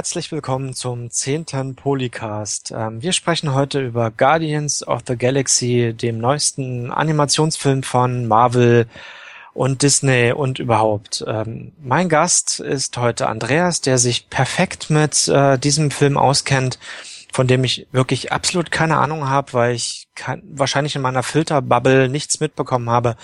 Herzlich willkommen zum zehnten Polycast. Ähm, wir sprechen heute über Guardians of the Galaxy, dem neuesten Animationsfilm von Marvel und Disney und überhaupt. Ähm, mein Gast ist heute Andreas, der sich perfekt mit äh, diesem Film auskennt, von dem ich wirklich absolut keine Ahnung habe, weil ich wahrscheinlich in meiner Filterbubble nichts mitbekommen habe.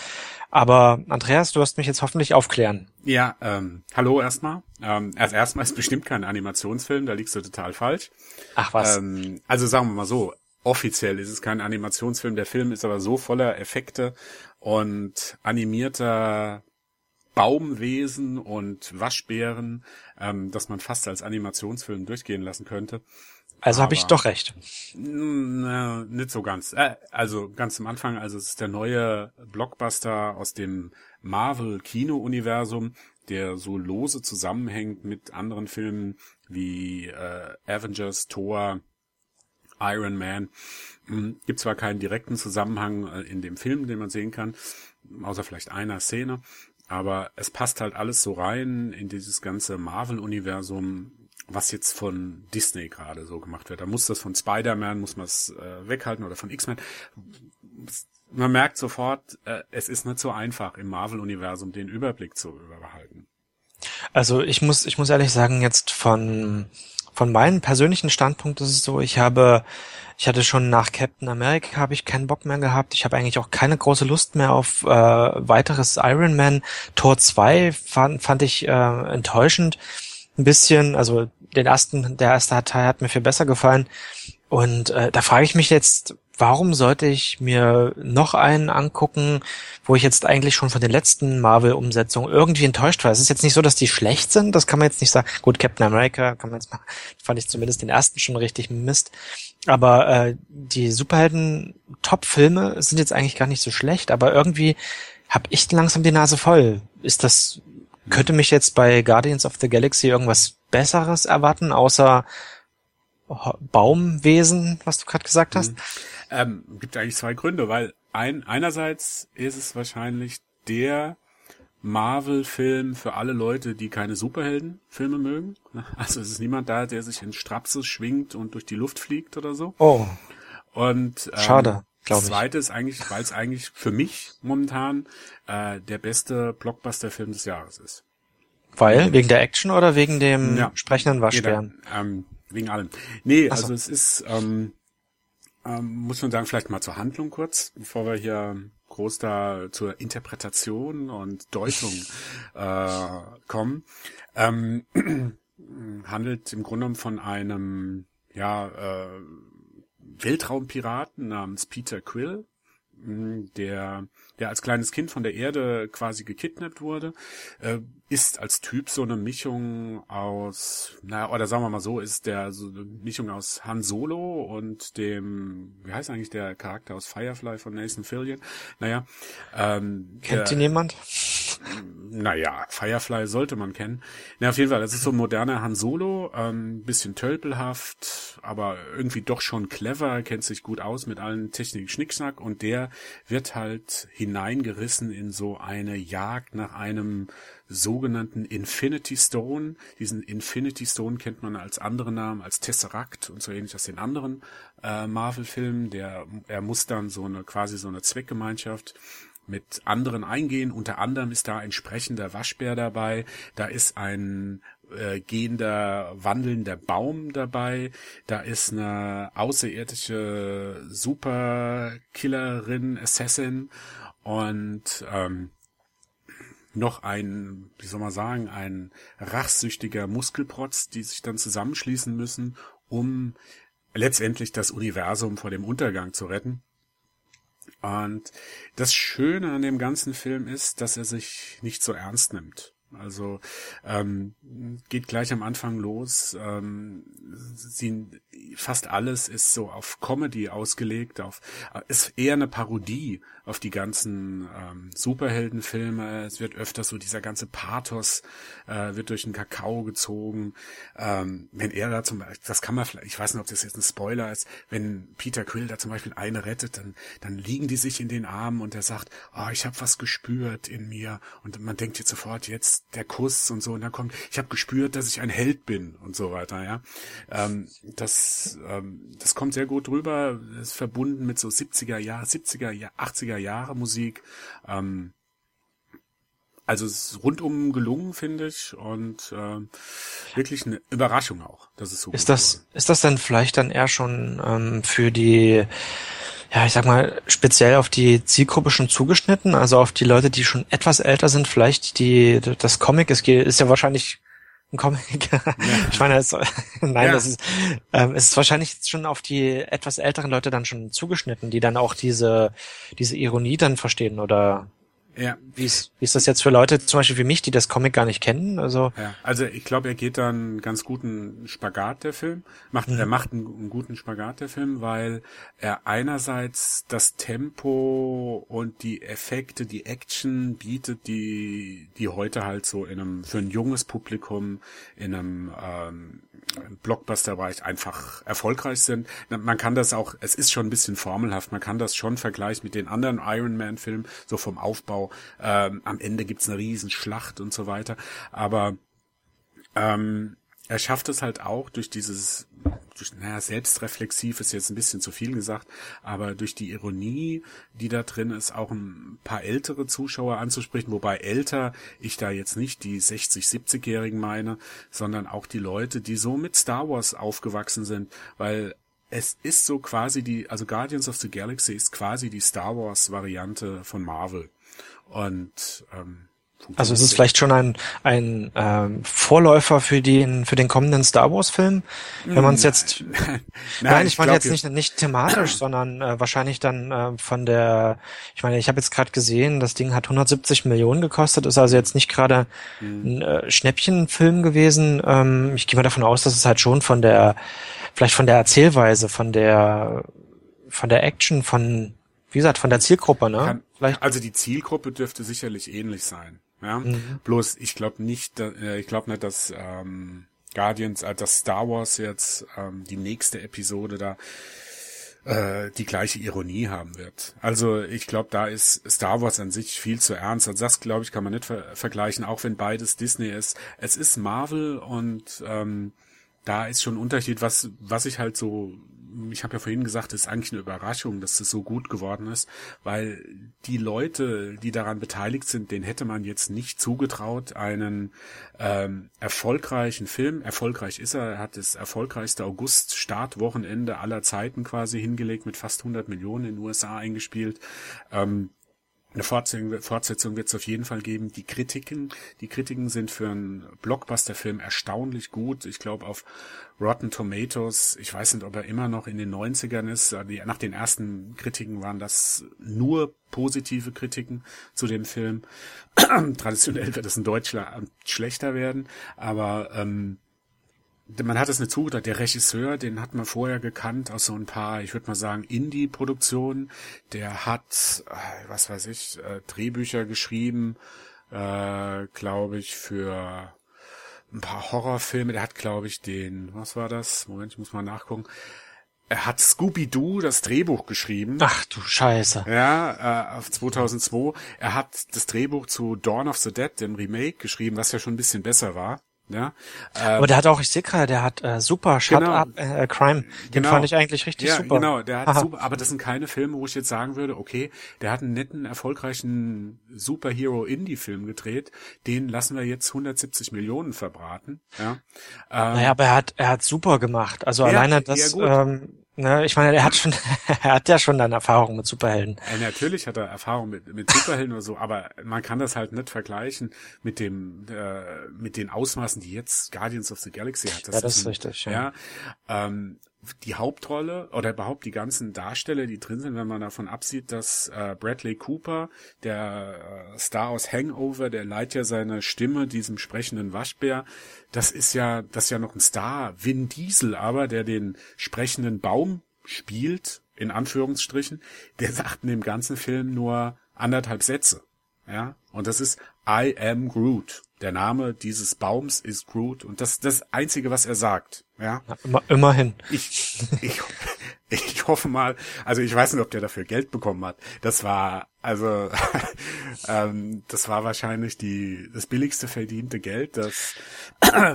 Aber Andreas, du wirst mich jetzt hoffentlich aufklären. Ja, ähm, hallo erstmal. Ähm, erst erstmal ist bestimmt kein Animationsfilm, da liegst du total falsch. Ach was. Ähm, also sagen wir mal so, offiziell ist es kein Animationsfilm, der Film ist aber so voller Effekte und animierter Baumwesen und Waschbären, ähm, dass man fast als Animationsfilm durchgehen lassen könnte. Also habe ich doch recht. Na, nicht so ganz. Äh, also ganz am Anfang, also es ist der neue Blockbuster aus dem Marvel-Kino-Universum, der so lose zusammenhängt mit anderen Filmen wie äh, Avengers, Thor, Iron Man. Hm, gibt zwar keinen direkten Zusammenhang äh, in dem Film, den man sehen kann, außer vielleicht einer Szene, aber es passt halt alles so rein in dieses ganze Marvel-Universum, was jetzt von Disney gerade so gemacht wird. Da muss das von Spider-Man, muss man es äh, weghalten oder von X-Men. Man merkt sofort, äh, es ist nicht so einfach im Marvel-Universum den Überblick zu überbehalten. Also ich muss, ich muss ehrlich sagen, jetzt von, von meinem persönlichen Standpunkt ist es so, ich habe, ich hatte schon nach Captain America habe ich keinen Bock mehr gehabt. Ich habe eigentlich auch keine große Lust mehr auf äh, weiteres Iron Man. Tor 2 fand, fand ich äh, enttäuschend. Ein bisschen, also den ersten, der erste Teil hat mir viel besser gefallen. Und äh, da frage ich mich jetzt, warum sollte ich mir noch einen angucken, wo ich jetzt eigentlich schon von den letzten Marvel-Umsetzungen irgendwie enttäuscht war? Es ist jetzt nicht so, dass die schlecht sind, das kann man jetzt nicht sagen. Gut, Captain America kann man jetzt mal, fand ich zumindest den ersten schon richtig Mist. Aber äh, die Superhelden-Top-Filme sind jetzt eigentlich gar nicht so schlecht, aber irgendwie habe ich langsam die Nase voll. Ist das, könnte mich jetzt bei Guardians of the Galaxy irgendwas Besseres erwarten, außer Baumwesen, was du gerade gesagt hast? Mhm. Ähm, gibt eigentlich zwei Gründe, weil ein, einerseits ist es wahrscheinlich der Marvel-Film für alle Leute, die keine Superhelden-Filme mögen. Also es ist niemand da, der sich in Strapse schwingt und durch die Luft fliegt oder so. Oh. Und ähm, schade. Das zweite ist eigentlich, weil es eigentlich für mich momentan äh, der beste Blockbuster-Film des Jahres ist. Weil? Wegen der Action oder wegen dem ja. sprechenden Waschbären? Nee, ähm, wegen allem. Nee, so. also es ist, ähm, ähm, muss man sagen, vielleicht mal zur Handlung kurz, bevor wir hier groß da zur Interpretation und Deutung äh, kommen. Ähm, handelt im Grunde von einem ja äh, Weltraumpiraten namens Peter Quill, der der als kleines Kind von der Erde quasi gekidnappt wurde, äh, ist als Typ so eine Mischung aus, naja, oder sagen wir mal so, ist der so eine Mischung aus Han Solo und dem, wie heißt eigentlich der Charakter aus Firefly von Nathan Fillion? Naja, ähm, kennt ihn jemand? Naja, Firefly sollte man kennen. Na, auf jeden Fall, das ist so ein moderner Han Solo, ähm, bisschen tölpelhaft, aber irgendwie doch schon clever, kennt sich gut aus mit allen Techniken Schnickschnack und der wird halt hineingerissen in so eine Jagd nach einem sogenannten Infinity Stone. Diesen Infinity Stone kennt man als andere Namen, als Tesseract und so ähnlich als den anderen äh, Marvel-Filmen. Der, er muss dann so eine, quasi so eine Zweckgemeinschaft mit anderen eingehen. Unter anderem ist da ein sprechender Waschbär dabei. Da ist ein äh, gehender, wandelnder Baum dabei. Da ist eine außerirdische Superkillerin, Assassin und ähm, noch ein, wie soll man sagen, ein rachsüchtiger Muskelprotz, die sich dann zusammenschließen müssen, um letztendlich das Universum vor dem Untergang zu retten. Und das Schöne an dem ganzen Film ist, dass er sich nicht so ernst nimmt. Also ähm, geht gleich am Anfang los. Ähm, sie, fast alles ist so auf Comedy ausgelegt, auf ist eher eine Parodie auf die ganzen ähm, Superheldenfilme. Es wird öfter so dieser ganze Pathos äh, wird durch den Kakao gezogen. Ähm, wenn er da zum Beispiel, das kann man vielleicht, ich weiß nicht, ob das jetzt ein Spoiler ist, wenn Peter Quill da zum Beispiel eine rettet, dann dann liegen die sich in den Armen und er sagt, oh, ich habe was gespürt in mir und man denkt jetzt sofort, jetzt der Kuss und so und dann kommt, ich habe gespürt, dass ich ein Held bin und so weiter, ja. Ähm, das, ähm, das kommt sehr gut rüber, ist verbunden mit so 70er Jahre, 70er, 80er Jahre Musik. Ähm, also es ist rundum gelungen, finde ich, und äh, wirklich eine Überraschung auch, dass es so ist das ist das denn vielleicht dann eher schon ähm, für die ja, ich sag mal, speziell auf die Zielgruppe schon zugeschnitten, also auf die Leute, die schon etwas älter sind, vielleicht die, das Comic ist, ist ja wahrscheinlich ein Comic. Ja. ich meine, es, nein, ja. das ist, ähm, es ist wahrscheinlich schon auf die etwas älteren Leute dann schon zugeschnitten, die dann auch diese, diese Ironie dann verstehen oder ja. Wie ist, wie ist das jetzt für Leute, zum Beispiel wie mich, die das Comic gar nicht kennen? Also, ja, also ich glaube, er geht dann einen ganz guten Spagat, der Film. Macht, mhm. Er macht einen, einen, guten Spagat, der Film, weil er einerseits das Tempo und die Effekte, die Action bietet, die, die heute halt so in einem, für ein junges Publikum in einem ähm, Blockbuster-Bereich einfach erfolgreich sind. Man kann das auch, es ist schon ein bisschen formelhaft, man kann das schon vergleichen mit den anderen Iron Man-Filmen, so vom Aufbau. Ähm, am Ende gibt's eine Riesenschlacht und so weiter. Aber ähm, er schafft es halt auch durch dieses, durch, naja, selbstreflexiv ist jetzt ein bisschen zu viel gesagt, aber durch die Ironie, die da drin ist, auch ein paar ältere Zuschauer anzusprechen, wobei älter ich da jetzt nicht die 60, 70-Jährigen meine, sondern auch die Leute, die so mit Star Wars aufgewachsen sind, weil es ist so quasi die, also Guardians of the Galaxy ist quasi die Star Wars Variante von Marvel. Und ähm, also es ist vielleicht schon ein, ein ähm, Vorläufer für den für den kommenden Star Wars Film, wenn man es jetzt nein, nein, ich meine jetzt nicht nicht thematisch, sondern äh, wahrscheinlich dann äh, von der ich meine, ich habe jetzt gerade gesehen, das Ding hat 170 Millionen gekostet, ist also jetzt nicht gerade mhm. ein äh, Schnäppchenfilm gewesen. Ähm, ich gehe mal davon aus, dass es halt schon von der vielleicht von der Erzählweise, von der von der Action, von wie gesagt, von der Zielgruppe, ne? Kann, Vielleicht. Also die Zielgruppe dürfte sicherlich ähnlich sein. Ja, mhm. bloß ich glaube nicht, äh, ich glaube nicht, dass ähm, Guardians, äh, dass Star Wars jetzt ähm, die nächste Episode da äh, die gleiche Ironie haben wird. Also ich glaube, da ist Star Wars an sich viel zu ernst. Also das, glaube ich, kann man nicht ver vergleichen, auch wenn beides Disney ist. Es ist Marvel und ähm, da ist schon ein Unterschied, was, was ich halt so ich habe ja vorhin gesagt, es ist eigentlich eine Überraschung, dass es so gut geworden ist, weil die Leute, die daran beteiligt sind, denen hätte man jetzt nicht zugetraut, einen ähm, erfolgreichen Film, erfolgreich ist er, er hat das erfolgreichste August-Startwochenende aller Zeiten quasi hingelegt, mit fast 100 Millionen in den USA eingespielt. Ähm, eine Fortsetzung, Fortsetzung wird es auf jeden Fall geben. Die Kritiken, die Kritiken sind für einen Blockbuster-Film erstaunlich gut. Ich glaube auf Rotten Tomatoes, ich weiß nicht, ob er immer noch in den 90ern ist. Nach den ersten Kritiken waren das nur positive Kritiken zu dem Film. Traditionell wird es in Deutschland schlechter werden, aber ähm, man hat es nicht zugedacht, der Regisseur, den hat man vorher gekannt aus so ein paar, ich würde mal sagen, Indie-Produktionen. Der hat, äh, was weiß ich, äh, Drehbücher geschrieben, äh, glaube ich, für ein paar Horrorfilme. Der hat, glaube ich, den, was war das? Moment, ich muss mal nachgucken. Er hat Scooby-Doo das Drehbuch geschrieben. Ach du Scheiße. Ja, äh, auf 2002. Er hat das Drehbuch zu Dawn of the Dead, dem Remake, geschrieben, was ja schon ein bisschen besser war. Ja, ähm, aber der hat auch, ich sehe gerade, der hat äh, super Shut genau, Up äh, Crime. Den genau, fand ich eigentlich richtig ja, super. Genau, der hat Aha. super, aber das sind keine Filme, wo ich jetzt sagen würde, okay, der hat einen netten, erfolgreichen Superhero-Indie-Film gedreht, den lassen wir jetzt 170 Millionen verbraten. Ja. Ähm, naja, aber er hat, er hat super gemacht. Also ja, alleine das, ähm, Ne, ich meine, er hat schon, er hat ja schon dann Erfahrung mit Superhelden. Ja, natürlich hat er Erfahrung mit, mit Superhelden oder so, aber man kann das halt nicht vergleichen mit dem, äh, mit den Ausmaßen, die jetzt Guardians of the Galaxy hat. Das ja, das ist, ein, richtig. Ja, ja ähm, die Hauptrolle oder überhaupt die ganzen Darsteller, die drin sind, wenn man davon absieht, dass äh, Bradley Cooper, der äh, Star aus Hangover, der leiht ja seine Stimme diesem sprechenden Waschbär, das ist ja, das ist ja noch ein Star. Vin Diesel aber, der den sprechenden Baum spielt, in Anführungsstrichen, der sagt in dem ganzen Film nur anderthalb Sätze. Ja. Und das ist I am Groot. Der Name dieses Baums ist Groot und das das einzige, was er sagt, ja. ja immer, immerhin. Ich, ich, ich hoffe mal, also ich weiß nicht, ob der dafür Geld bekommen hat. Das war, also, ähm, das war wahrscheinlich die, das billigste verdiente Geld, das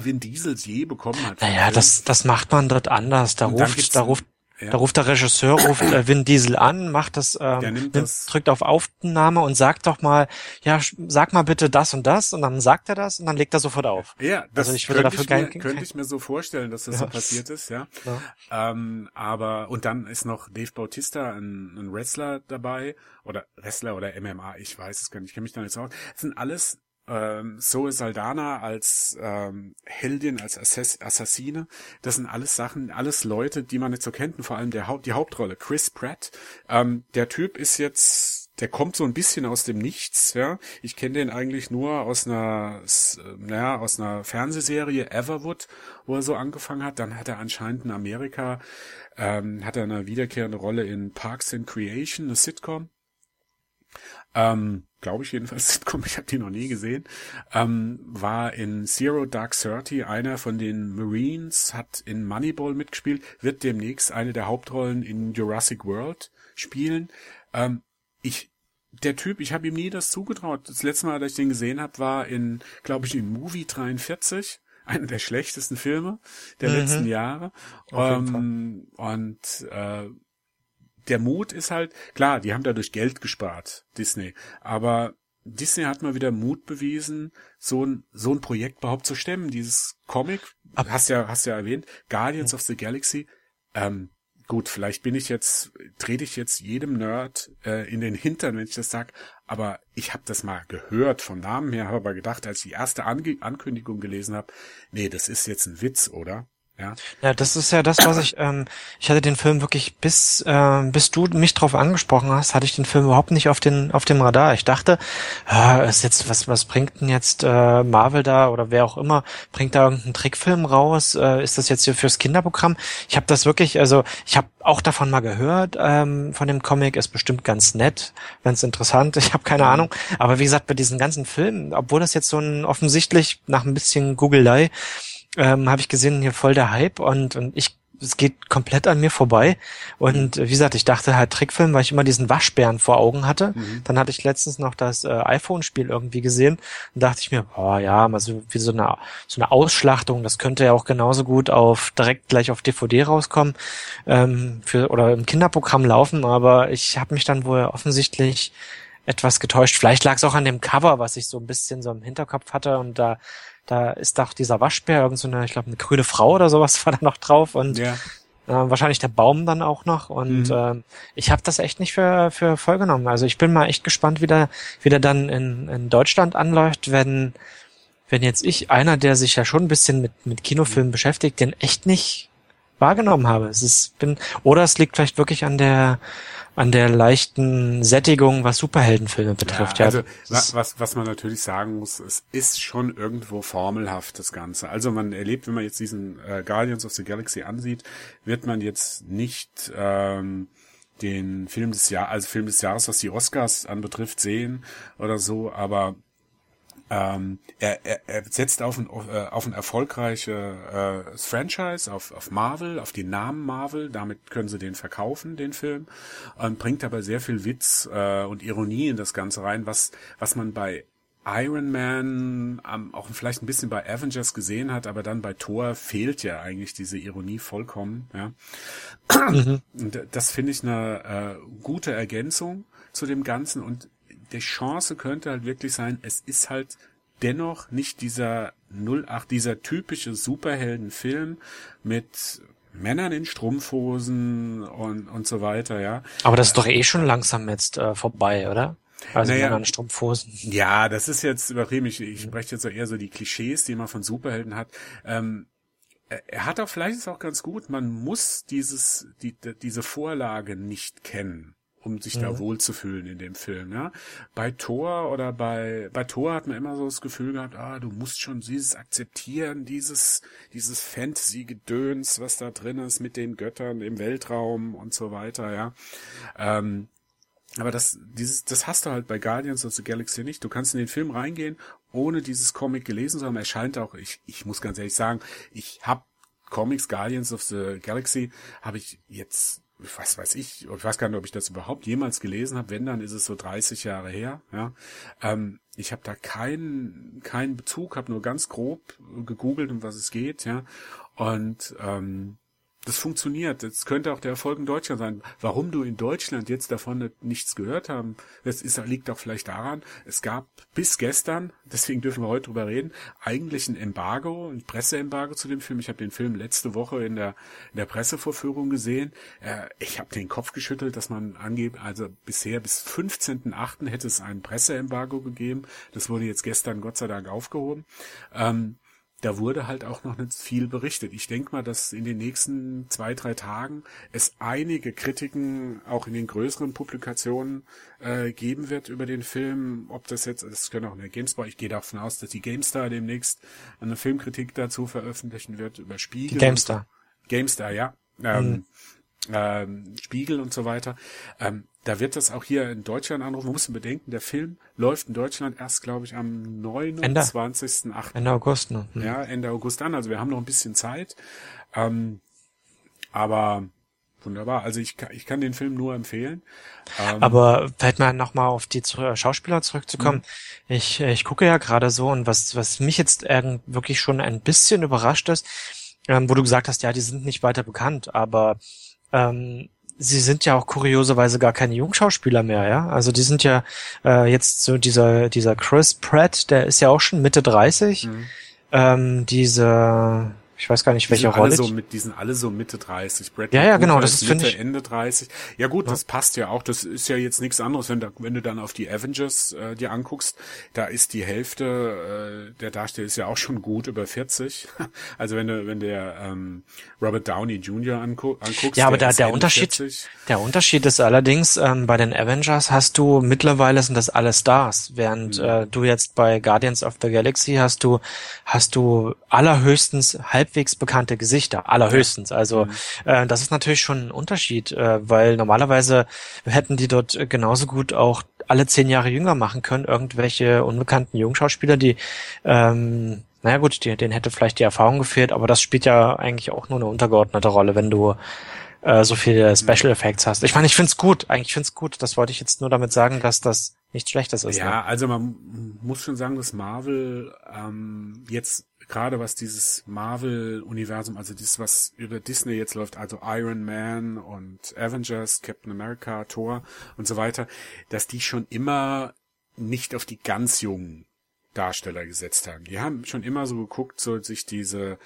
Vin Diesel je bekommen hat. Naja, das, das macht man dort anders. Da ruft, da ruft ja. Da ruft der Regisseur, ruft äh, Vin Diesel an, macht das, ähm, nimmt das, drückt auf Aufnahme und sagt doch mal, ja, sag mal bitte das und das und dann sagt er das und dann legt er sofort auf. Ja, das also ich würde dafür ich mir, könnte ich mir so vorstellen, dass das ja. so passiert ist, ja. ja. Ähm, aber und dann ist noch Dave Bautista, ein, ein Wrestler dabei oder Wrestler oder MMA, ich weiß es gar nicht, ich kenne mich da nicht so aus. Das sind alles ähm, Zoe Saldana als ähm, Heldin, als Assass Assassine. Das sind alles Sachen, alles Leute, die man nicht so kennt. Und vor allem der Haupt, die Hauptrolle, Chris Pratt. Ähm, der Typ ist jetzt, der kommt so ein bisschen aus dem Nichts. Ja, ich kenne den eigentlich nur aus einer, naja, aus einer Fernsehserie Everwood, wo er so angefangen hat. Dann hat er anscheinend in Amerika ähm, hat er eine wiederkehrende Rolle in Parks and Creation, eine Sitcom. Ähm, glaube ich jedenfalls, Sitcom, ich habe die noch nie gesehen, ähm, war in Zero Dark Thirty einer von den Marines, hat in Moneyball mitgespielt, wird demnächst eine der Hauptrollen in Jurassic World spielen. Ähm, ich der Typ, ich habe ihm nie das zugetraut. Das letzte Mal, dass ich den gesehen habe, war in, glaube ich, in Movie 43 einer der schlechtesten Filme der mhm. letzten Jahre. Ähm, und äh, der Mut ist halt, klar, die haben dadurch Geld gespart, Disney, aber Disney hat mal wieder Mut bewiesen, so ein, so ein Projekt überhaupt zu stemmen. Dieses Comic, hast ja, hast ja erwähnt, Guardians of the Galaxy, ähm, gut, vielleicht bin ich jetzt, trete ich jetzt jedem Nerd äh, in den Hintern, wenn ich das sag, aber ich habe das mal gehört vom Namen her, habe aber gedacht, als ich die erste Ange Ankündigung gelesen habe, nee, das ist jetzt ein Witz, oder? Ja. ja, das ist ja das, was ich, ähm, ich hatte den Film wirklich bis, äh, bis du mich drauf angesprochen hast, hatte ich den Film überhaupt nicht auf den, auf dem Radar. Ich dachte, äh, ist jetzt, was, was bringt denn jetzt äh, Marvel da oder wer auch immer, bringt da irgendeinen Trickfilm raus? Äh, ist das jetzt hier fürs Kinderprogramm? Ich habe das wirklich, also ich habe auch davon mal gehört, ähm, von dem Comic, ist bestimmt ganz nett, ganz interessant, ich habe keine Ahnung. Aber wie gesagt, bei diesen ganzen Filmen, obwohl das jetzt so ein offensichtlich nach ein bisschen Googelei ähm, habe ich gesehen, hier voll der Hype und, und ich es geht komplett an mir vorbei. Und äh, wie gesagt, ich dachte halt Trickfilm, weil ich immer diesen Waschbären vor Augen hatte. Mhm. Dann hatte ich letztens noch das äh, iPhone-Spiel irgendwie gesehen und dachte ich mir, oh ja, mal so wie so eine so eine Ausschlachtung, das könnte ja auch genauso gut auf direkt gleich auf DVD rauskommen ähm, für oder im Kinderprogramm laufen. Aber ich habe mich dann wohl offensichtlich etwas getäuscht. Vielleicht lag es auch an dem Cover, was ich so ein bisschen so im Hinterkopf hatte und da da ist doch dieser Waschbär, irgend so eine, ich glaube, eine grüne Frau oder sowas war da noch drauf und ja. äh, wahrscheinlich der Baum dann auch noch. Und mhm. äh, ich habe das echt nicht für, für voll genommen. Also ich bin mal echt gespannt, wie der, wie der dann in, in Deutschland anläuft, wenn, wenn jetzt ich, einer, der sich ja schon ein bisschen mit, mit Kinofilmen mhm. beschäftigt, den echt nicht wahrgenommen habe. Es ist, bin, oder es liegt vielleicht wirklich an der, an der leichten Sättigung, was Superheldenfilme betrifft. Ja, also ja, was, was man natürlich sagen muss, es ist schon irgendwo formelhaft, das Ganze. Also man erlebt, wenn man jetzt diesen äh, Guardians of the Galaxy ansieht, wird man jetzt nicht ähm, den Film des Jahres, also Film des Jahres, was die Oscars anbetrifft, sehen oder so, aber ähm, er, er, er setzt auf ein, äh, auf ein erfolgreiche äh, Franchise, auf, auf Marvel, auf den Namen Marvel. Damit können sie den verkaufen, den Film. Und bringt aber sehr viel Witz äh, und Ironie in das Ganze rein, was, was man bei Iron Man, ähm, auch vielleicht ein bisschen bei Avengers gesehen hat, aber dann bei Thor fehlt ja eigentlich diese Ironie vollkommen. Ja. Mhm. Und das finde ich eine äh, gute Ergänzung zu dem Ganzen und die Chance könnte halt wirklich sein, es ist halt dennoch nicht dieser 08, dieser typische Superheldenfilm mit Männern in Strumpfhosen und, und so weiter, ja. Aber das ist doch eh schon langsam jetzt äh, vorbei, oder? Also naja, Männer in Strumpfhosen. Ja, das ist jetzt übertrieben. Ich, ich spreche jetzt so eher so die Klischees, die man von Superhelden hat. Ähm, er hat auch vielleicht ist auch ganz gut, man muss dieses, die, diese Vorlage nicht kennen um sich mhm. da wohlzufühlen in dem Film, ja. Bei Thor oder bei, bei Thor hat man immer so das Gefühl gehabt, ah, du musst schon dieses akzeptieren, dieses, dieses Fantasy-Gedöns, was da drin ist mit den Göttern im Weltraum und so weiter, ja. Ähm, aber das, dieses, das hast du halt bei Guardians of the Galaxy nicht. Du kannst in den Film reingehen, ohne dieses Comic gelesen zu haben. Er scheint auch, ich, ich muss ganz ehrlich sagen, ich habe Comics Guardians of the Galaxy habe ich jetzt was weiß ich, ich weiß gar nicht, ob ich das überhaupt jemals gelesen habe. Wenn, dann ist es so 30 Jahre her. Ja, ähm, ich habe da keinen keinen Bezug, habe nur ganz grob gegoogelt, um was es geht. Ja, und ähm, das funktioniert. Das könnte auch der Erfolg in Deutschland sein. Warum du in Deutschland jetzt davon nichts gehört haben, das ist, liegt auch vielleicht daran, es gab bis gestern, deswegen dürfen wir heute drüber reden, eigentlich ein Embargo, ein Presseembargo zu dem Film. Ich habe den Film letzte Woche in der, in der Pressevorführung gesehen. Äh, ich habe den Kopf geschüttelt, dass man angeht, also bisher bis 15.8. hätte es ein Presseembargo gegeben. Das wurde jetzt gestern Gott sei Dank aufgehoben. Ähm, da wurde halt auch noch nicht viel berichtet. Ich denke mal, dass in den nächsten zwei, drei Tagen es einige Kritiken auch in den größeren Publikationen äh, geben wird über den Film. Ob das jetzt, das können auch in der GameStar, ich gehe davon aus, dass die GameStar demnächst eine Filmkritik dazu veröffentlichen wird über Spiegel. Die GameStar. GameStar, ja. Ähm, mhm. Ähm, Spiegel und so weiter. Ähm, da wird das auch hier in Deutschland anrufen. Man muss bedenken, der Film läuft in Deutschland erst, glaube ich, am 29.8. Ende August, ne? Hm. Ja, Ende August an. Also wir haben noch ein bisschen Zeit. Ähm, aber wunderbar. Also ich, ich kann den Film nur empfehlen. Ähm, aber vielleicht mal nochmal auf die Schauspieler zurückzukommen. Mhm. Ich, ich gucke ja gerade so und was, was mich jetzt wirklich schon ein bisschen überrascht ist, ähm, wo du gesagt hast, ja, die sind nicht weiter bekannt, aber ähm, sie sind ja auch kurioserweise gar keine Jungschauspieler mehr, ja. Also die sind ja äh, jetzt so dieser dieser Chris Pratt, der ist ja auch schon Mitte 30. Mhm. Ähm, diese ich weiß gar nicht, welche Rolle. So mit, die sind alle so Mitte 30. Brad ja, ja, genau, das ist Mitte, ich, Ende 30. Ja gut, ja. das passt ja auch. Das ist ja jetzt nichts anderes, wenn, da, wenn du dann auf die Avengers äh, dir anguckst. Da ist die Hälfte äh, der Darsteller ist ja auch schon gut über 40. Also wenn du, wenn der ähm, Robert Downey Jr. Angu anguckst. Ja, aber der, der Unterschied, 40. der Unterschied ist allerdings ähm, bei den Avengers hast du mittlerweile sind das alle Stars, während mhm. äh, du jetzt bei Guardians of the Galaxy hast du hast du allerhöchstens halb halbwegs bekannte Gesichter, allerhöchstens. Also mhm. äh, das ist natürlich schon ein Unterschied, äh, weil normalerweise hätten die dort genauso gut auch alle zehn Jahre jünger machen können, irgendwelche unbekannten Jungschauspieler, die ähm, naja gut, die, denen hätte vielleicht die Erfahrung gefehlt, aber das spielt ja eigentlich auch nur eine untergeordnete Rolle, wenn du äh, so viele Special Effects hast. Ich meine, ich find's gut, eigentlich find's gut. Das wollte ich jetzt nur damit sagen, dass das nichts Schlechtes ist. Ja, ne? also man muss schon sagen, dass Marvel ähm, jetzt gerade was dieses Marvel-Universum, also dieses, was über Disney jetzt läuft, also Iron Man und Avengers, Captain America, Thor und so weiter, dass die schon immer nicht auf die ganz jungen Darsteller gesetzt haben. Die haben schon immer so geguckt, so sich diese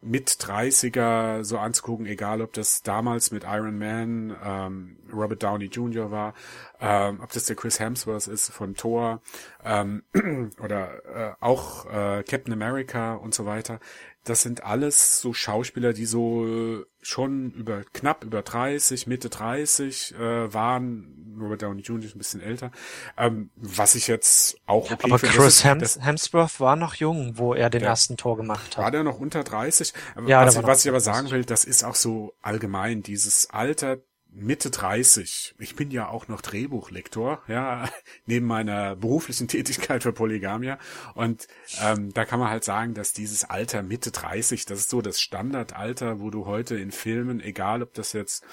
mit 30er so anzugucken, egal ob das damals mit Iron Man, ähm, Robert Downey Jr. war, ähm, ob das der Chris Hemsworth ist von Thor ähm, oder äh, auch äh, Captain America und so weiter. Das sind alles so Schauspieler, die so schon über knapp über 30, Mitte 30 äh, waren. Robert Downey Jr. ist ein bisschen älter. Ähm, was ich jetzt auch okay Aber Chris Hems Hemsworth war noch jung, wo er den der, ersten Tor gemacht hat. War der noch unter 30? Ja, was, ich, was ich aber sagen will, das ist auch so allgemein dieses Alter Mitte 30. Ich bin ja auch noch Drehbuchlektor, ja, neben meiner beruflichen Tätigkeit für Polygamia. Und ähm, da kann man halt sagen, dass dieses Alter Mitte 30, das ist so das Standardalter, wo du heute in Filmen, egal ob das jetzt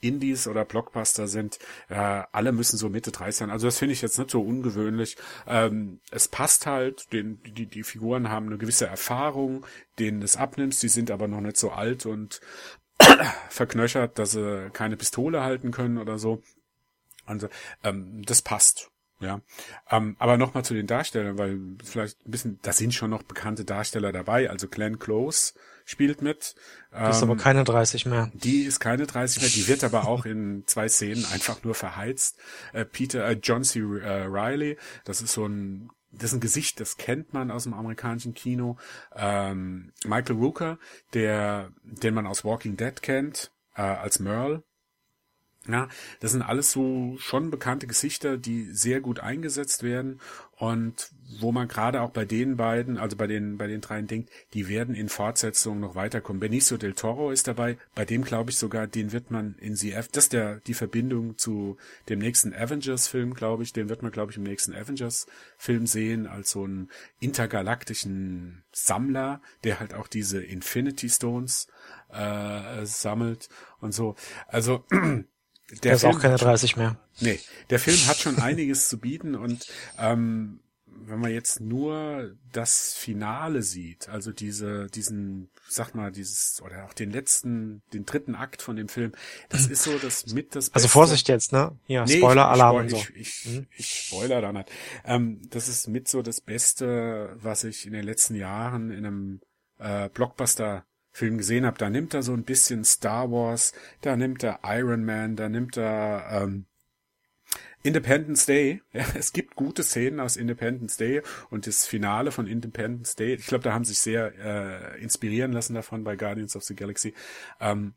Indies oder Blockbuster sind, äh, alle müssen so Mitte 30 sein. Also das finde ich jetzt nicht so ungewöhnlich. Ähm, es passt halt, den, die, die Figuren haben eine gewisse Erfahrung, denen es abnimmst, die sind aber noch nicht so alt und verknöchert, dass sie keine Pistole halten können oder so. Also ähm, das passt. Ja, ähm, aber nochmal zu den Darstellern, weil vielleicht ein bisschen, da sind schon noch bekannte Darsteller dabei. Also Glenn Close spielt mit. Ähm, die ist aber ähm, keine 30 mehr. Die ist keine 30 mehr. Die wird aber auch in zwei Szenen einfach nur verheizt. Äh, Peter äh, John C. Äh, Riley, das ist so ein das ist ein Gesicht, das kennt man aus dem amerikanischen Kino. Ähm, Michael Rooker, der, den man aus Walking Dead kennt, äh, als Merle. Ja, das sind alles so schon bekannte Gesichter, die sehr gut eingesetzt werden und wo man gerade auch bei den beiden, also bei den bei den dreien denkt, die werden in Fortsetzungen noch weiterkommen. Benicio del Toro ist dabei, bei dem glaube ich sogar, den wird man in CF, das ist der die Verbindung zu dem nächsten Avengers Film, glaube ich, den wird man glaube ich im nächsten Avengers Film sehen als so einen intergalaktischen Sammler, der halt auch diese Infinity Stones äh, sammelt und so. Also der, ist Film auch keine 30 mehr. Nee, der Film hat schon einiges zu bieten und ähm, wenn man jetzt nur das Finale sieht, also diese, diesen, sag mal, dieses, oder auch den letzten, den dritten Akt von dem Film, das ist so das mit das also Beste. Also Vorsicht jetzt, ne? Ja, nee, Spoiler-Alarm und so. Ich, ich, hm? ich spoiler da nicht. Ähm, das ist mit so das Beste, was ich in den letzten Jahren in einem äh, Blockbuster Film gesehen habe, da nimmt er so ein bisschen Star Wars, da nimmt er Iron Man, da nimmt er ähm, Independence Day. Ja, es gibt gute Szenen aus Independence Day und das Finale von Independence Day. Ich glaube, da haben sich sehr äh, inspirieren lassen davon bei Guardians of the Galaxy. Ähm,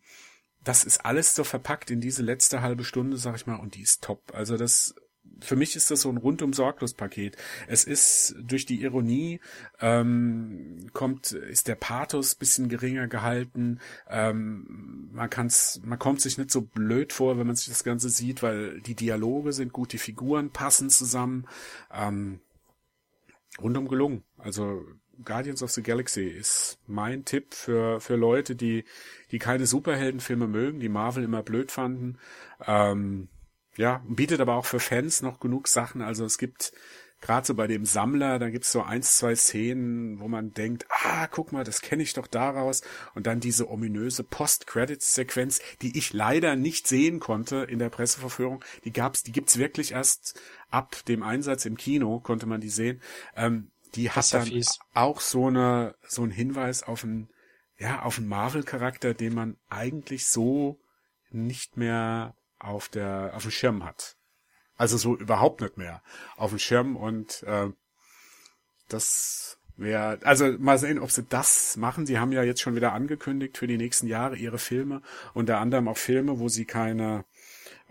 das ist alles so verpackt in diese letzte halbe Stunde, sag ich mal, und die ist top. Also das für mich ist das so ein rundum sorglos Paket. Es ist durch die Ironie ähm, kommt ist der Pathos bisschen geringer gehalten. Ähm, man kann's, man kommt sich nicht so blöd vor, wenn man sich das Ganze sieht, weil die Dialoge sind gut, die Figuren passen zusammen. Ähm, rundum gelungen. Also Guardians of the Galaxy ist mein Tipp für für Leute, die die keine Superheldenfilme mögen, die Marvel immer blöd fanden. Ähm, ja, bietet aber auch für Fans noch genug Sachen. Also es gibt gerade so bei dem Sammler, da gibt's so eins, zwei Szenen, wo man denkt, ah, guck mal, das kenne ich doch daraus. Und dann diese ominöse Post-Credits-Sequenz, die ich leider nicht sehen konnte in der Presseverführung. Die gab's, die gibt's wirklich erst ab dem Einsatz im Kino, konnte man die sehen. Ähm, die hat dann fies. auch so eine, so ein Hinweis auf einen, ja, auf einen Marvel-Charakter, den man eigentlich so nicht mehr auf der auf dem Schirm hat. Also so überhaupt nicht mehr auf dem Schirm und äh, das wäre also mal sehen, ob sie das machen. Sie haben ja jetzt schon wieder angekündigt für die nächsten Jahre ihre Filme, unter anderem auch Filme, wo sie keine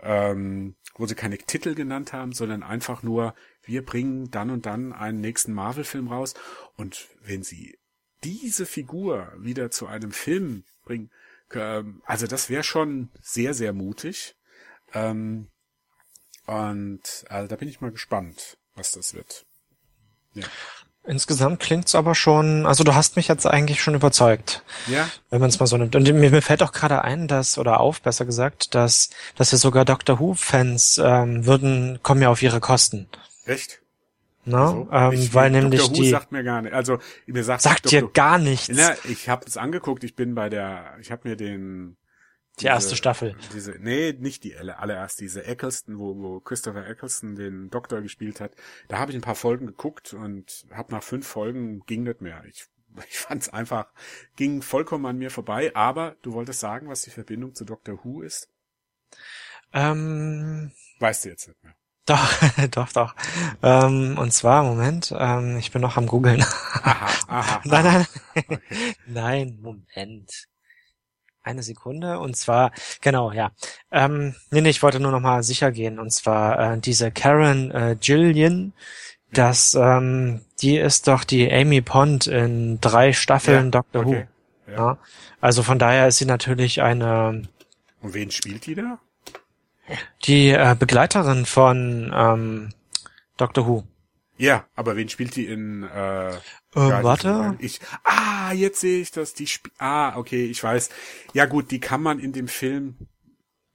ähm, wo sie keine Titel genannt haben, sondern einfach nur wir bringen dann und dann einen nächsten Marvel-Film raus und wenn sie diese Figur wieder zu einem Film bringen, ähm, also das wäre schon sehr sehr mutig ähm, und also da bin ich mal gespannt, was das wird. Ja. Insgesamt klingt's aber schon, also du hast mich jetzt eigentlich schon überzeugt. Ja. Wenn man es mal so nimmt. Und mir, mir fällt auch gerade ein, dass, oder auf, besser gesagt, dass, dass ja sogar Doctor Who-Fans ähm, würden, kommen ja auf ihre Kosten. Echt? Na, also, ähm, ich, weil nämlich Dr. Who die sagt mir gar nicht. Also mir sagt, sagt dir gar nichts. Na, ich habe es angeguckt. Ich bin bei der, ich habe mir den die diese, erste Staffel. Diese, nee, nicht die allererste, diese Eccleston, wo, wo Christopher Eccleston den Doktor gespielt hat. Da habe ich ein paar Folgen geguckt und habe nach fünf Folgen ging nicht mehr. Ich, ich fand es einfach, ging vollkommen an mir vorbei. Aber du wolltest sagen, was die Verbindung zu Doctor Who ist? Ähm, weißt du jetzt nicht mehr. Doch, doch, doch. Ähm, und zwar, Moment, ähm, ich bin noch am googeln. Aha, aha, nein, nein, okay. nein, Moment eine Sekunde. Und zwar, genau, ja. Ähm, nee, nee, ich wollte nur noch mal sicher gehen. Und zwar äh, diese Karen äh, Gillian, das, ähm, die ist doch die Amy Pond in drei Staffeln ja, Doctor okay. Who. Ja. ja. Also von daher ist sie natürlich eine. Und wen spielt die da? Die äh, Begleiterin von ähm, Doctor Who. Ja, aber wen spielt die in äh, äh, warte. Ich, ah, jetzt sehe ich das. Die Sp ah, okay, ich weiß. Ja gut, die kann man in dem Film,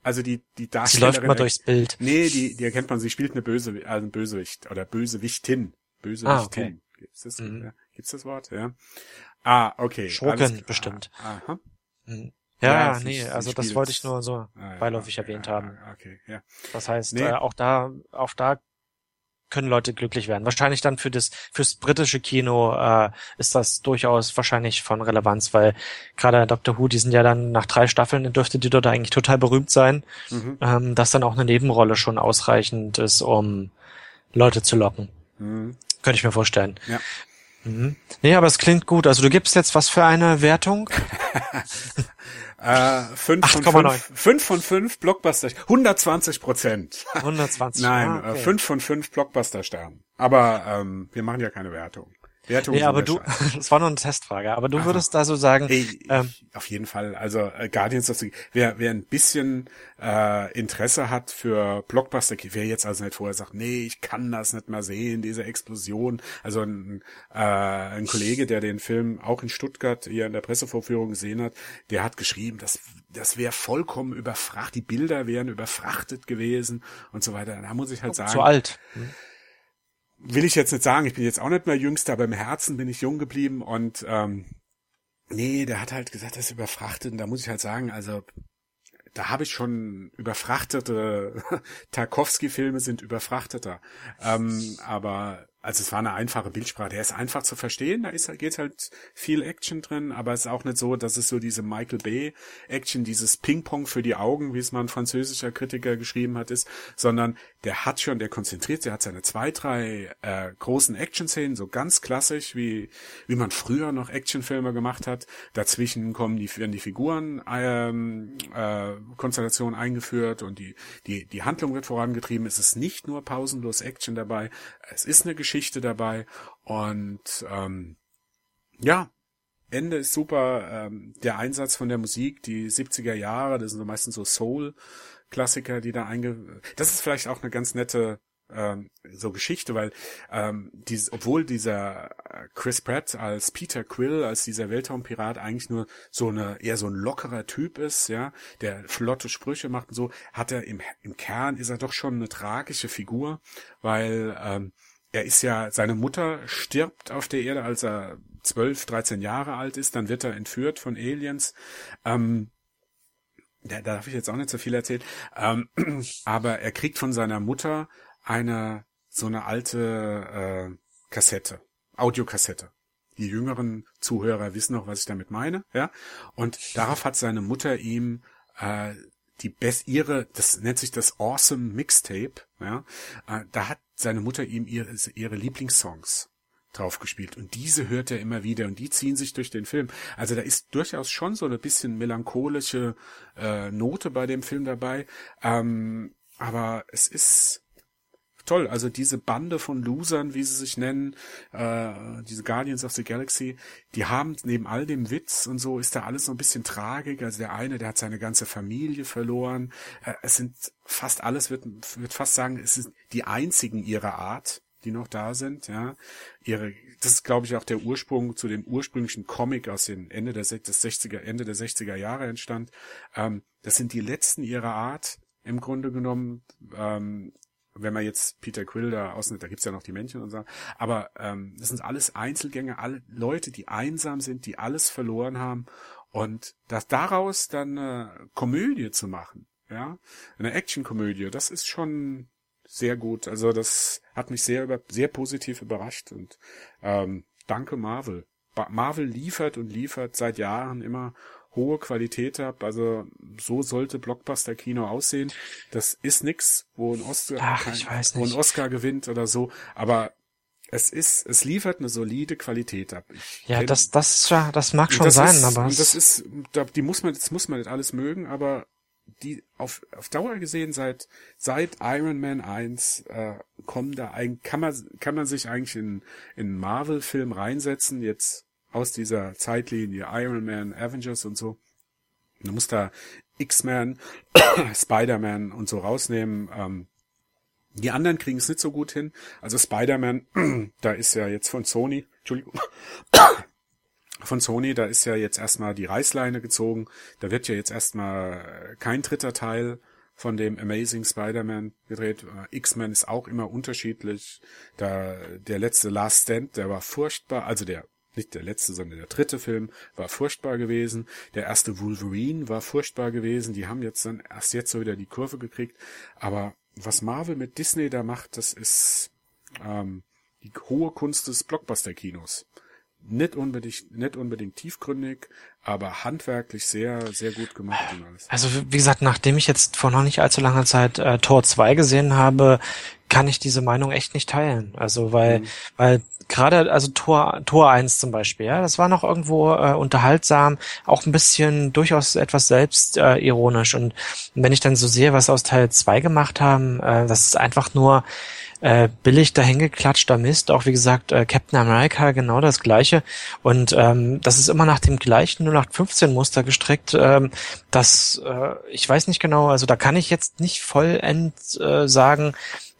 also die die Darstellerin. Sie läuft mal durchs Bild. Nee, die die erkennt man. Sie spielt eine böse, also ein Bösewicht oder Bösewichtin. Bösewichtin. Ah, okay. Gibt's das? Mhm. Ja, gibt's das Wort? Ja. Ah, okay. Schurken bestimmt. Aha. Mhm. Ja, ja, nee, also das wollte ich nur so ah, ja, beiläufig okay, erwähnt haben. Okay, ja. Das heißt, nee. äh, auch da, auch da können Leute glücklich werden. Wahrscheinlich dann für das fürs britische Kino äh, ist das durchaus wahrscheinlich von Relevanz, weil gerade Doctor Who, die sind ja dann nach drei Staffeln dürfte die dort eigentlich total berühmt sein, mhm. ähm, dass dann auch eine Nebenrolle schon ausreichend ist, um Leute zu locken. Mhm. Könnte ich mir vorstellen. Ja. Mhm. Nee, aber es klingt gut. Also du gibst jetzt was für eine Wertung? Äh, 5 von 5, 5 von 5 Blockbuster, 120 Prozent. 120. Nein, ah, okay. 5 von 5 Blockbuster-Sternen. Aber ähm, wir machen ja keine Wertung. Wertung nee, aber du, das war nur eine Testfrage, aber du Aha. würdest da so sagen. Ey, ähm, auf jeden Fall, also äh, Guardians of the, wer, wer ein bisschen äh, Interesse hat für Blockbuster, wer jetzt also nicht vorher sagt, nee, ich kann das nicht mehr sehen, diese Explosion. Also ein, äh, ein Kollege, der den Film auch in Stuttgart hier in der Pressevorführung gesehen hat, der hat geschrieben, das, das wäre vollkommen überfrachtet, die Bilder wären überfrachtet gewesen und so weiter. Da muss ich halt sagen. Zu alt. Hm will ich jetzt nicht sagen, ich bin jetzt auch nicht mehr jüngster, aber im Herzen bin ich jung geblieben und ähm, nee, der hat halt gesagt, das ist überfrachtet und da muss ich halt sagen, also da habe ich schon überfrachtete Tarkovsky-Filme sind überfrachteter. Ähm, aber also es war eine einfache Bildsprache. Der ist einfach zu verstehen. Da ist geht halt viel Action drin, aber es ist auch nicht so, dass es so diese Michael Bay Action, dieses Ping-Pong für die Augen, wie es mal ein französischer Kritiker geschrieben hat, ist, sondern der hat schon, der konzentriert, der hat seine zwei, drei äh, großen Action-Szenen, so ganz klassisch, wie wie man früher noch Actionfilme gemacht hat. Dazwischen kommen die werden die Figuren ähm, äh, Konstellation eingeführt und die die die Handlung wird vorangetrieben. Es ist nicht nur pausenlos Action dabei. Es ist eine Geschichte Geschichte dabei und ähm, ja, Ende ist super. Ähm, der Einsatz von der Musik, die 70er Jahre, das sind so meistens so Soul-Klassiker, die da einge... Das ist vielleicht auch eine ganz nette ähm, so Geschichte, weil ähm, dies, obwohl dieser äh, Chris Pratt als Peter Quill, als dieser Weltraumpirat eigentlich nur so eine eher so ein lockerer Typ ist, ja, der flotte Sprüche macht und so, hat er im, im Kern ist er doch schon eine tragische Figur, weil ähm, er ist ja, seine Mutter stirbt auf der Erde, als er 12, 13 Jahre alt ist, dann wird er entführt von Aliens. Ähm, da, da darf ich jetzt auch nicht so viel erzählen. Ähm, aber er kriegt von seiner Mutter eine so eine alte äh, Kassette, Audiokassette. Die jüngeren Zuhörer wissen noch, was ich damit meine, ja. Und darauf hat seine Mutter ihm äh, die best ihre, das nennt sich das Awesome Mixtape, ja. Äh, da hat seine Mutter ihm ihre, ihre Lieblingssongs draufgespielt und diese hört er immer wieder und die ziehen sich durch den Film. Also da ist durchaus schon so eine bisschen melancholische äh, Note bei dem Film dabei, ähm, aber es ist toll. Also diese Bande von Losern, wie sie sich nennen, äh, diese Guardians of the Galaxy, die haben neben all dem Witz und so ist da alles so ein bisschen Tragik. Also der eine, der hat seine ganze Familie verloren. Äh, es sind fast alles, wird, wird fast sagen, es sind die einzigen ihrer Art, die noch da sind, ja. Ihre, das ist, glaube ich, auch der Ursprung zu dem ursprünglichen Comic aus den Ende der, des 60er, Ende der 60er Jahre entstand. Ähm, das sind die letzten ihrer Art, im Grunde genommen, ähm, wenn man jetzt Peter Quill da ausnimmt, da gibt's ja noch die Männchen und so, aber ähm, das sind alles Einzelgänger, alle Leute, die einsam sind, die alles verloren haben und das daraus dann eine Komödie zu machen, ja, eine Actionkomödie, das ist schon sehr gut. Also das hat mich sehr über, sehr positiv überrascht und ähm, danke Marvel. Marvel liefert und liefert seit Jahren immer hohe Qualität habe. Also so sollte Blockbuster-Kino aussehen. Das ist nix, wo ein Oscar, Ach, kein, wo ein Oscar gewinnt oder so. Aber es ist, es liefert eine solide Qualität ab. Ich ja, kenn, das, das, ja, das mag schon das sein, ist, aber das ist, die muss man, das muss man nicht alles mögen, aber die auf, auf Dauer gesehen seit seit Iron Man 1 äh, kommen da ein kann man kann man sich eigentlich in in Marvel Film reinsetzen jetzt aus dieser Zeitlinie Iron Man, Avengers und so. Du musst da X-Men, Spider-Man und so rausnehmen. Ähm, die anderen kriegen es nicht so gut hin. Also Spider-Man, da ist ja jetzt von Sony, Entschuldigung, von Sony, da ist ja jetzt erstmal die Reißleine gezogen. Da wird ja jetzt erstmal kein dritter Teil von dem Amazing Spider-Man gedreht. Äh, X-Men ist auch immer unterschiedlich. Da der letzte Last Stand, der war furchtbar, also der nicht der letzte, sondern der dritte Film war furchtbar gewesen. Der erste Wolverine war furchtbar gewesen. Die haben jetzt dann erst jetzt so wieder die Kurve gekriegt. Aber was Marvel mit Disney da macht, das ist ähm, die hohe Kunst des Blockbuster-Kinos. Nicht unbedingt, nicht unbedingt tiefgründig, aber handwerklich sehr, sehr gut gemacht und alles. Also wie gesagt, nachdem ich jetzt vor noch nicht allzu langer Zeit äh, Tor 2 gesehen habe, kann ich diese Meinung echt nicht teilen. Also weil, mhm. weil gerade, also Tor, Tor 1 zum Beispiel, ja, das war noch irgendwo äh, unterhaltsam, auch ein bisschen durchaus etwas selbst äh, ironisch. Und wenn ich dann so sehe, was aus Teil 2 gemacht haben, äh, das ist einfach nur äh, billig dahingeklatschter Mist. Auch wie gesagt, äh, Captain America genau das gleiche. Und ähm, das ist immer nach dem gleichen 0815-Muster gestrickt. Ähm, das, äh, ich weiß nicht genau, also da kann ich jetzt nicht vollend äh, sagen,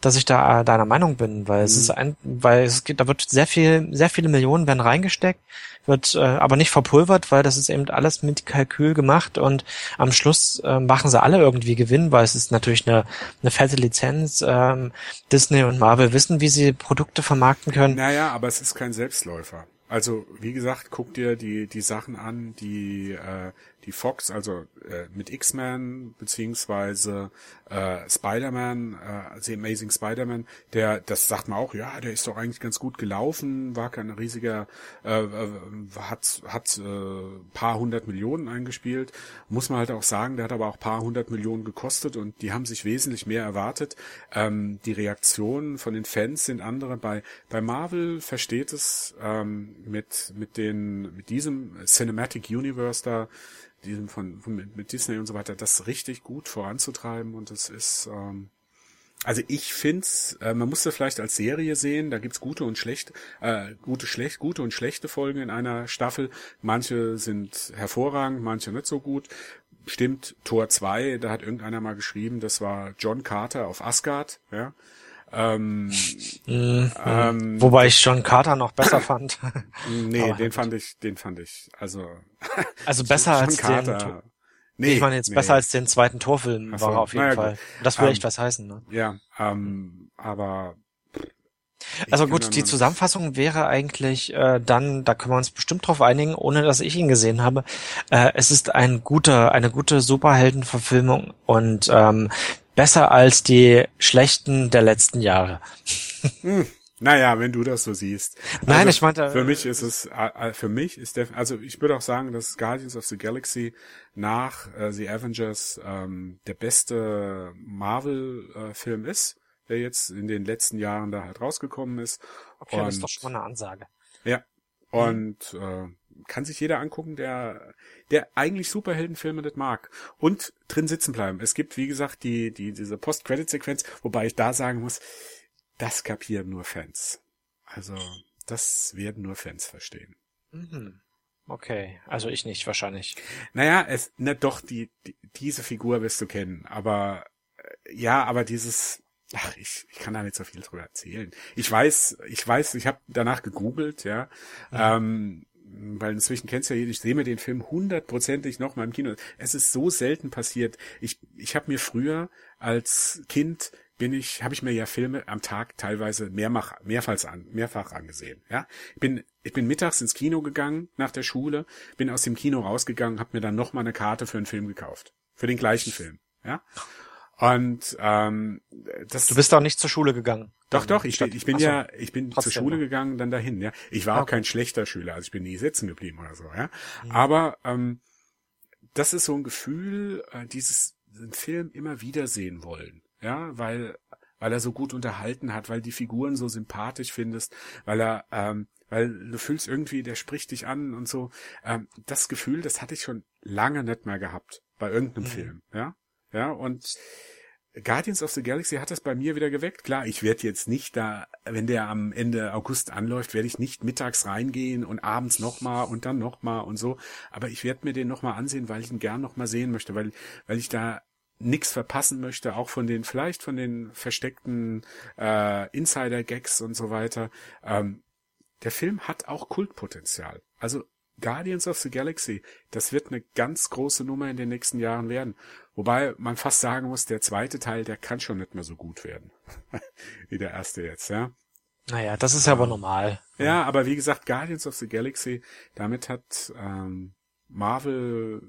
dass ich da äh, deiner Meinung bin, weil mhm. es ist ein, weil es geht, da wird sehr viel, sehr viele Millionen werden reingesteckt, wird äh, aber nicht verpulvert, weil das ist eben alles mit Kalkül gemacht und am Schluss äh, machen sie alle irgendwie Gewinn, weil es ist natürlich eine, eine fette Lizenz. Ähm, Disney und Marvel wissen, wie sie Produkte vermarkten können. Naja, aber es ist kein Selbstläufer. Also wie gesagt, guck dir die die Sachen an, die äh, die Fox, also äh, mit X-Men beziehungsweise äh, Spider-Man, äh, The Amazing Spider-Man, der, das sagt man auch, ja, der ist doch eigentlich ganz gut gelaufen, war kein riesiger, äh, äh, hat hat äh, paar hundert Millionen eingespielt, muss man halt auch sagen, der hat aber auch paar hundert Millionen gekostet und die haben sich wesentlich mehr erwartet. Ähm, die Reaktionen von den Fans sind andere. Bei bei Marvel versteht es ähm, mit mit den mit diesem Cinematic Universe da diesem von, von mit Disney und so weiter, das richtig gut voranzutreiben und es ist, ähm, also ich find's, äh, man muss das vielleicht als Serie sehen, da gibt's gute und schlechte, äh, gute, schlecht, gute und schlechte Folgen in einer Staffel. Manche sind hervorragend, manche nicht so gut. Stimmt, Tor 2, da hat irgendeiner mal geschrieben, das war John Carter auf Asgard, ja. Ähm, mhm. ähm, Wobei ich John Carter noch besser fand. nee, Aber den fand ich, den fand ich, also. Also besser John als Carter. den. Nee, ich meine jetzt nee. besser als den zweiten Torfilm so, war er auf jeden naja, Fall. Gut. Das würde um, echt was heißen, ne? Ja, ähm, aber also gut, die Zusammenfassung wäre eigentlich äh, dann, da können wir uns bestimmt drauf einigen, ohne dass ich ihn gesehen habe. Äh, es ist ein guter, eine gute Superheldenverfilmung und ähm, besser als die schlechten der letzten Jahre. Hm. Naja, wenn du das so siehst. Nein, also ich meinte. Für mich ist es, äh, äh, für mich ist der, also ich würde auch sagen, dass Guardians of the Galaxy nach äh, The Avengers ähm, der beste Marvel-Film äh, ist, der jetzt in den letzten Jahren da halt rausgekommen ist. Okay, Und, das ist doch schon mal eine Ansage. Ja. Und äh, kann sich jeder angucken, der, der eigentlich Superheldenfilme nicht mag. Und drin sitzen bleiben. Es gibt, wie gesagt, die, die, diese Post-Credit-Sequenz, wobei ich da sagen muss, das kapieren nur Fans. Also, das werden nur Fans verstehen. Mhm. Okay, also ich nicht wahrscheinlich. Naja, es, na doch, die, die diese Figur wirst du kennen, aber äh, ja, aber dieses, ach, ich, ich kann da nicht so viel drüber erzählen. Ich weiß, ich weiß, ich habe danach gegoogelt, ja, mhm. ähm, weil inzwischen kennst du ja, ich sehe mir den Film hundertprozentig noch mal im Kino. Es ist so selten passiert. Ich, ich habe mir früher als Kind bin ich, habe ich mir ja Filme am Tag teilweise mehrfach, mehrfach, an, mehrfach angesehen. Ja, ich bin, ich bin mittags ins Kino gegangen nach der Schule, bin aus dem Kino rausgegangen, habe mir dann noch mal eine Karte für einen Film gekauft, für den gleichen Film. Ja, und ähm, das. Du bist auch nicht zur Schule gegangen. Doch, doch. Ich, ich bin Achso, ja, ich bin zur Schule gegangen, dann dahin. Ja, ich war okay. auch kein schlechter Schüler, also ich bin nie sitzen geblieben oder so. Ja, mhm. aber ähm, das ist so ein Gefühl, äh, dieses den Film immer wieder sehen wollen. Ja, weil weil er so gut unterhalten hat, weil die Figuren so sympathisch findest, weil er, ähm, weil du fühlst irgendwie, der spricht dich an und so. Ähm, das Gefühl, das hatte ich schon lange nicht mehr gehabt bei irgendeinem mhm. Film. Ja, ja, und Guardians of the Galaxy hat das bei mir wieder geweckt. Klar, ich werde jetzt nicht da, wenn der am Ende August anläuft, werde ich nicht mittags reingehen und abends nochmal und dann nochmal und so. Aber ich werde mir den nochmal ansehen, weil ich ihn gern nochmal sehen möchte, weil, weil ich da nichts verpassen möchte, auch von den, vielleicht von den versteckten äh, Insider-Gags und so weiter. Ähm, der Film hat auch Kultpotenzial. Also Guardians of the Galaxy, das wird eine ganz große Nummer in den nächsten Jahren werden. Wobei man fast sagen muss, der zweite Teil, der kann schon nicht mehr so gut werden. wie der erste jetzt, ja. Naja, das ist ja aber normal. Ja, aber wie gesagt, Guardians of the Galaxy, damit hat ähm, Marvel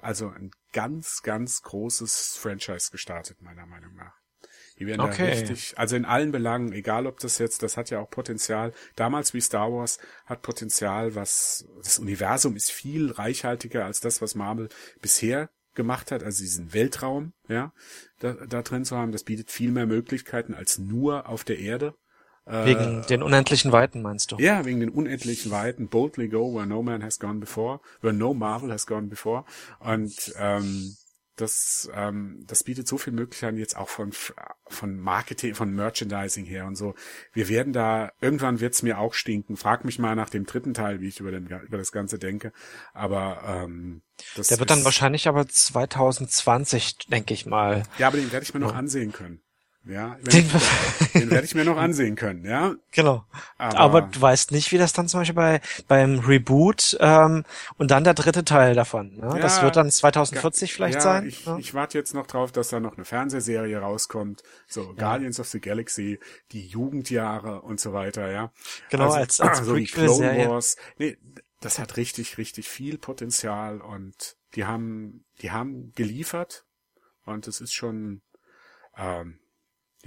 also ein ganz, ganz großes Franchise gestartet, meiner Meinung nach. Die werden Okay. da richtig, also in allen Belangen, egal ob das jetzt, das hat ja auch Potenzial, damals wie Star Wars hat Potenzial, was, das Universum ist viel reichhaltiger als das, was Marvel bisher gemacht hat, also diesen Weltraum, ja, da, da drin zu haben, das bietet viel mehr Möglichkeiten als nur auf der Erde. Wegen den unendlichen Weiten, meinst du? Ja, wegen den unendlichen Weiten. Boldly go where no man has gone before, where no Marvel has gone before. Und ähm, das, ähm, das bietet so viel Möglichkeiten jetzt auch von von Marketing, von Merchandising her und so. Wir werden da irgendwann wird's mir auch stinken. Frag mich mal nach dem dritten Teil, wie ich über den über das Ganze denke. Aber ähm, das Der wird dann wahrscheinlich aber 2020, denke ich mal. Ja, aber den werde ich mir noch ansehen können. Ja, Den- ich, den werde ich mir noch ansehen können. Ja, Genau. Aber- Aber, du weißt nicht, wie das dann zum Beispiel bei beim Reboot ähm, und dann der dritte Teil davon. Ne? das Ja, wird dann 2040 vielleicht ja, sein. Ich, ne? ich warte jetzt noch drauf, dass da noch eine Fernsehserie rauskommt, so Guardians of the Galaxy, die Jugendjahre und so weiter, ja. Genau, als- als so die Clone. Wars. Nee, das hat richtig, richtig viel Potenzial und die haben, die haben geliefert und es ist schon, ähm,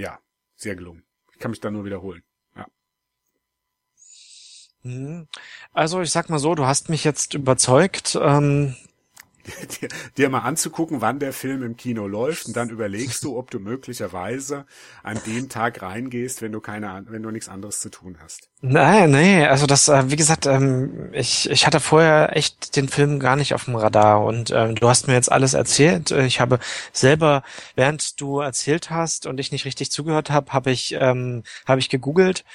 ja, sehr gelungen. Ich kann mich da nur wiederholen. Ja. Mhm. Also ich sag mal so, du hast mich jetzt überzeugt. Ähm, dir, dir mal anzugucken, wann der Film im Kino läuft und dann überlegst du, ob du möglicherweise an dem Tag reingehst, wenn du keine, wenn du nichts anderes zu tun hast. Nein, nee, also das, äh, wie gesagt, ähm, ich, ich hatte vorher echt den Film gar nicht auf dem Radar und ähm, du hast mir jetzt alles erzählt. Äh, Ich habe selber, während du erzählt hast und ich nicht richtig zugehört habe, habe ich, ähm, habe ich gegoogelt.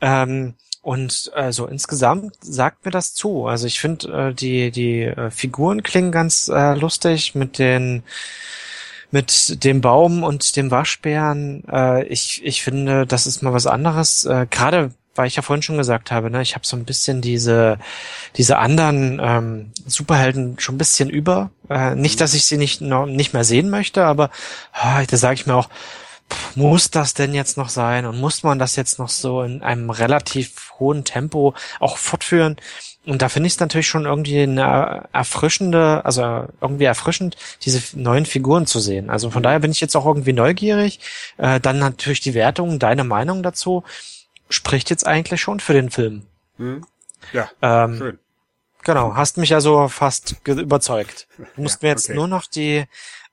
Ähm, und äh, so insgesamt sagt mir das zu. Also ich finde, äh, die, die äh, Figuren klingen ganz äh, lustig mit den mit dem Baum und dem Waschbären. Äh, ich, ich finde, das ist mal was anderes. Äh, Gerade weil ich ja vorhin schon gesagt habe, ne, ich habe so ein bisschen diese diese anderen ähm, Superhelden schon ein bisschen über. Äh, nicht, dass ich sie nicht noch nicht mehr sehen möchte, aber ah, da sage ich mir auch, muss das denn jetzt noch sein und muss man das jetzt noch so in einem relativ hohen Tempo auch fortführen? Und da finde ich es natürlich schon irgendwie eine erfrischende, also irgendwie erfrischend, diese neuen Figuren zu sehen. Also von daher bin ich jetzt auch irgendwie neugierig. Äh, dann natürlich die Wertung, deine Meinung dazu spricht jetzt eigentlich schon für den Film. Hm? Ja, Ähm, schön. Genau, hast mich also fast überzeugt. Du musst Ja, mir jetzt okay. nur noch die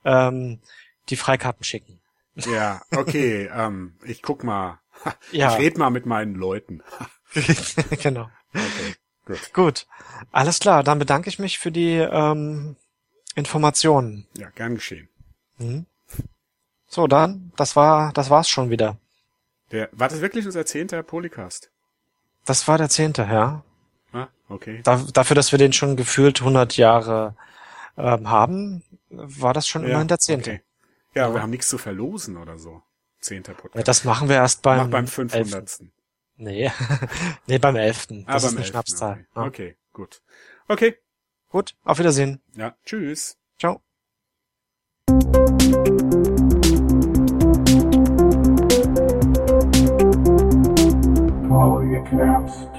ähm, die Freikarten schicken. Ja, okay, ähm, ich guck mal. Ja. Ich red mal mit meinen Leuten. genau. Okay, gut. Gut, alles klar. Dann bedanke ich mich für die ähm, Informationen. Ja, gern geschehen. Mhm. So, dann, das war, das war's schon wieder. Der, war das wirklich unser zehnter Polycast? Das war der zehnte, ja. Ah, okay. Da, dafür, dass wir den schon gefühlt 100 Jahre ähm, haben, war das schon immerhin der zehnte. Okay. Ja, ja. wir haben nichts zu verlosen oder so. Zehnter Podcast. Ja, das machen wir erst beim, Mach beim 500. 11. Nee. nee, beim 11. Ah, das ah, ist beim eine 11. Schnapszahl. Okay. okay, gut. Okay. Gut, auf Wiedersehen. Ja, tschüss. Ciao. Follow your caps.